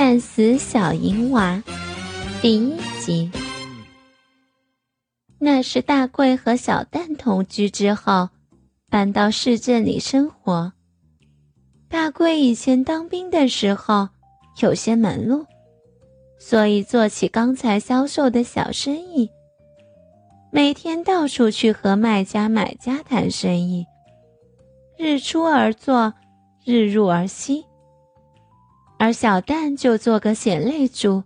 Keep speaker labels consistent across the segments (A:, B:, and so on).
A: 干死小银娃第一集。那是大贵和小蛋同居之后，搬到市镇里生活。大贵以前当兵的时候有些门路，所以做起钢材销售的小生意，每天到处去和卖家买家谈生意，日出而作，日入而息。而小蛋就做个贤内助，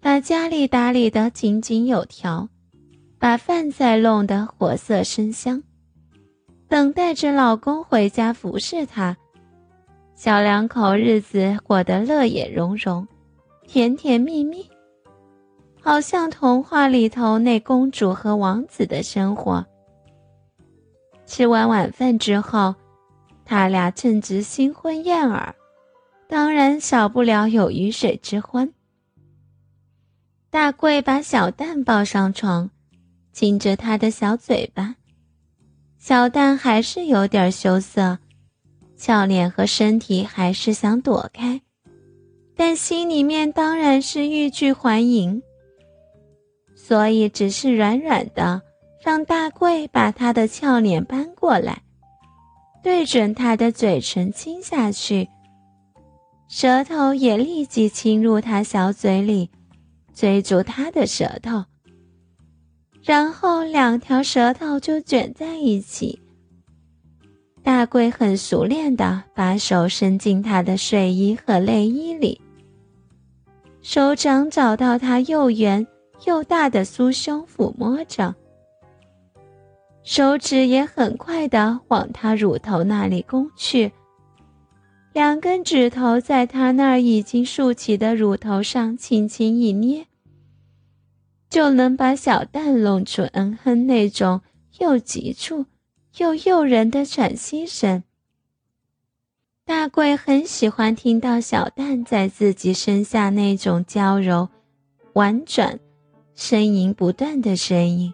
A: 把家里打理得井井有条，把饭菜弄得活色生香，等待着老公回家服侍她。小两口日子过得乐也融融，甜甜蜜蜜，好像童话里头那公主和王子的生活。吃完晚饭之后，他俩正值新婚燕尔。当然少不了有鱼水之欢。大贵把小蛋抱上床，亲着他的小嘴巴。小蛋还是有点羞涩，俏脸和身体还是想躲开，但心里面当然是欲拒还迎。所以只是软软的，让大贵把他的俏脸搬过来，对准他的嘴唇亲下去。舌头也立即侵入他小嘴里，追逐他的舌头，然后两条舌头就卷在一起。大贵很熟练的把手伸进他的睡衣和内衣里，手掌找到他又圆又大的酥胸抚摸着，手指也很快的往他乳头那里攻去。两根指头在他那儿已经竖起的乳头上轻轻一捏，就能把小蛋弄出嗯哼那种又急促又诱人的喘息声。大贵很喜欢听到小蛋在自己身下那种娇柔、婉转、呻吟不断的声音，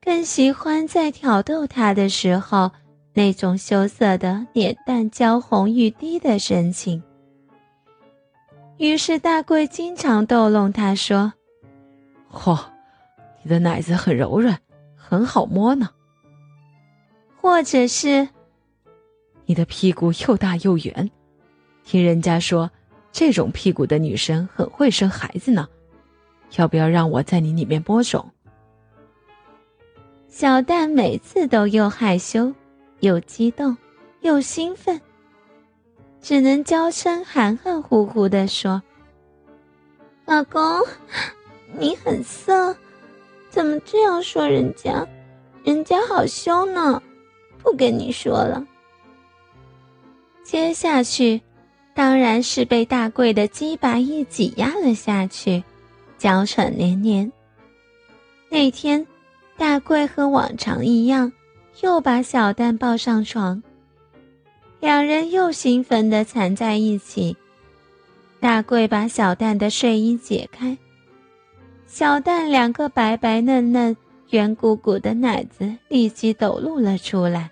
A: 更喜欢在挑逗他的时候。那种羞涩的脸蛋娇红欲滴的神情。于是大贵经常逗弄他说：“
B: 嚯，你的奶子很柔软，很好摸呢。”
A: 或者是：“
B: 你的屁股又大又圆，听人家说这种屁股的女生很会生孩子呢，要不要让我在你里面播种？”
A: 小蛋每次都又害羞。又激动，又兴奋，只能娇声含含糊糊的说：“老公，你很色，怎么这样说人家？人家好凶呢，不跟你说了。”接下去，当然是被大贵的鸡巴一挤压了下去，娇喘连连。那天，大贵和往常一样。又把小蛋抱上床，两人又兴奋地缠在一起。大贵把小蛋的睡衣解开，小蛋两个白白嫩嫩、圆鼓鼓的奶子立即抖露了出来。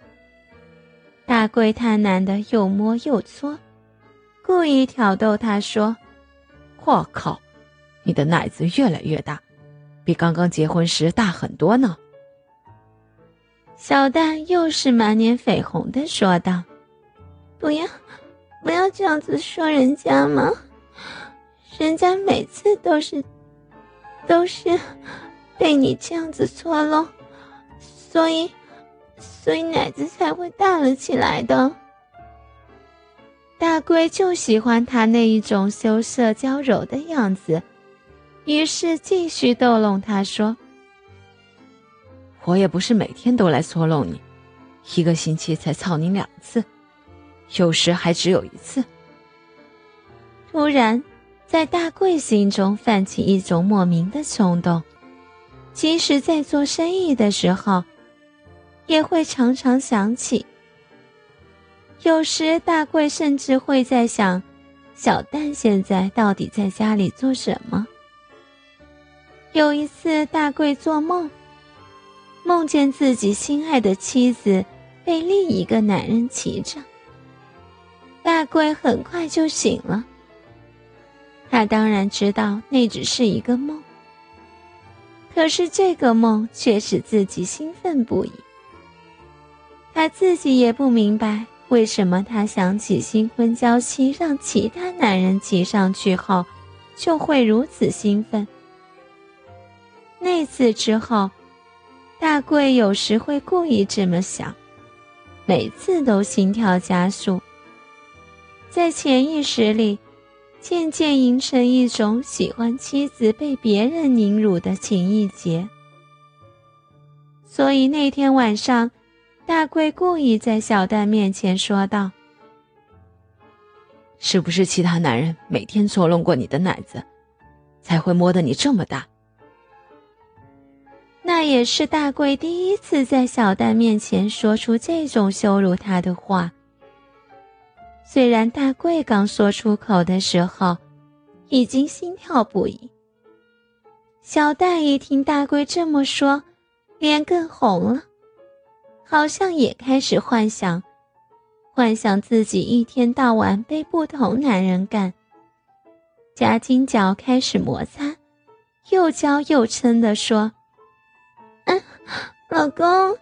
A: 大贵贪婪的又摸又搓，故意挑逗他说：“
B: 我靠，你的奶子越来越大，比刚刚结婚时大很多呢。”
A: 小蛋又是满脸绯红的说道：“不要，不要这样子说人家嘛，人家每次都是，都是被你这样子搓弄，所以，所以奶子才会大了起来的。”大龟就喜欢他那一种羞涩娇柔的样子，于是继续逗弄他说。
B: 我也不是每天都来搓弄你，一个星期才操你两次，有时还只有一次。
A: 突然，在大贵心中泛起一种莫名的冲动，即使在做生意的时候，也会常常想起。有时，大贵甚至会在想，小蛋现在到底在家里做什么。有一次，大贵做梦。梦见自己心爱的妻子被另一个男人骑着，大贵很快就醒了。他当然知道那只是一个梦，可是这个梦却使自己兴奋不已。他自己也不明白为什么他想起新婚娇妻让其他男人骑上去后，就会如此兴奋。那次之后，大贵有时会故意这么想，每次都心跳加速，在潜意识里。渐渐形成一种喜欢妻子被别人凌辱的情意结，所以那天晚上，大贵故意在小蛋面前说道：“
B: 是不是其他男人每天捉弄过你的奶子，才会摸得你这么大？”
A: 那也是大贵第一次在小蛋面前说出这种羞辱他的话。虽然大贵刚说出口的时候，已经心跳不已。小蛋一听大贵这么说，脸更红了，好像也开始幻想，幻想自己一天到晚被不同男人干。夹金角开始摩擦，又娇又嗔地说：“，老公，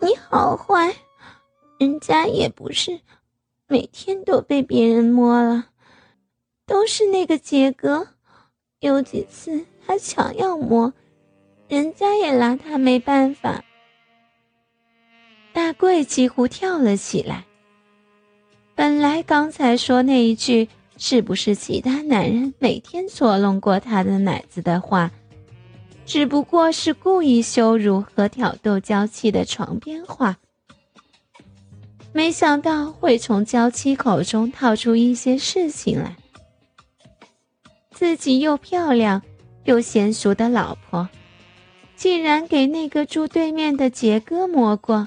A: 你好坏，人家也不是。”每天都被别人摸了，都是那个杰哥。有几次他强要摸，人家也拿他没办法。大贵几乎跳了起来。本来刚才说那一句“是不是其他男人每天搓弄过他的奶子”的话，只不过是故意羞辱和挑逗娇妻的床边话。没想到会从娇妻口中套出一些事情来。自己又漂亮又娴熟的老婆，竟然给那个住对面的杰哥摸过。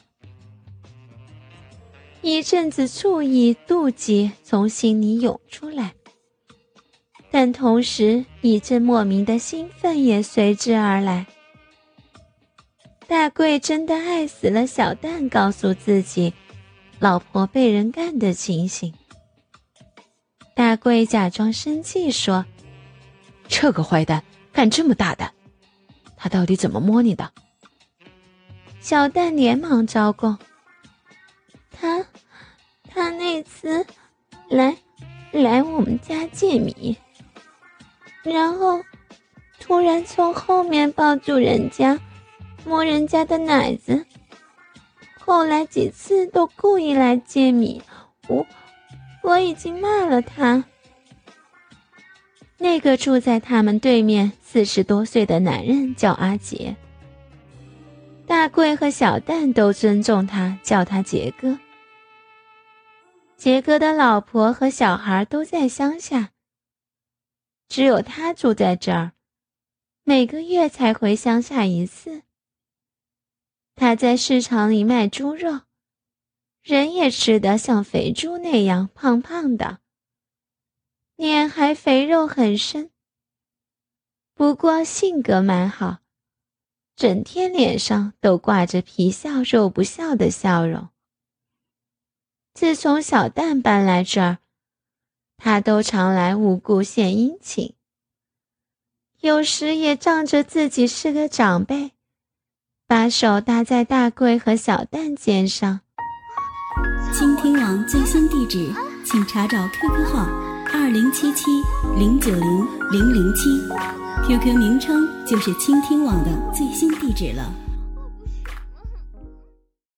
A: 一阵子醋意、妒忌从心里涌出来，但同时一阵莫名的兴奋也随之而来。大贵真的爱死了小蛋，告诉自己。老婆被人干的情形，大贵假装生气说：“
B: 这个坏蛋敢这么大胆，他到底怎么摸你的？”
A: 小蛋连忙招供：“他，他那次来来我们家借米，然后突然从后面抱住人家，摸人家的奶子。”后来几次都故意来借米，我我已经骂了他。那个住在他们对面四十多岁的男人叫阿杰，大贵和小蛋都尊重他，叫他杰哥。杰哥的老婆和小孩都在乡下，只有他住在这儿，每个月才回乡下一次。他在市场里卖猪肉，人也吃得像肥猪那样胖胖的，脸还肥肉很深。不过性格蛮好，整天脸上都挂着皮笑肉不笑的笑容。自从小蛋搬来这儿，他都常来无故献殷勤，有时也仗着自己是个长辈。把手搭在大贵和小蛋肩上。
C: 倾听网最新地址，请查找 QQ 号二零七七零九零零零七，QQ 名称就是倾听网的最新地址了。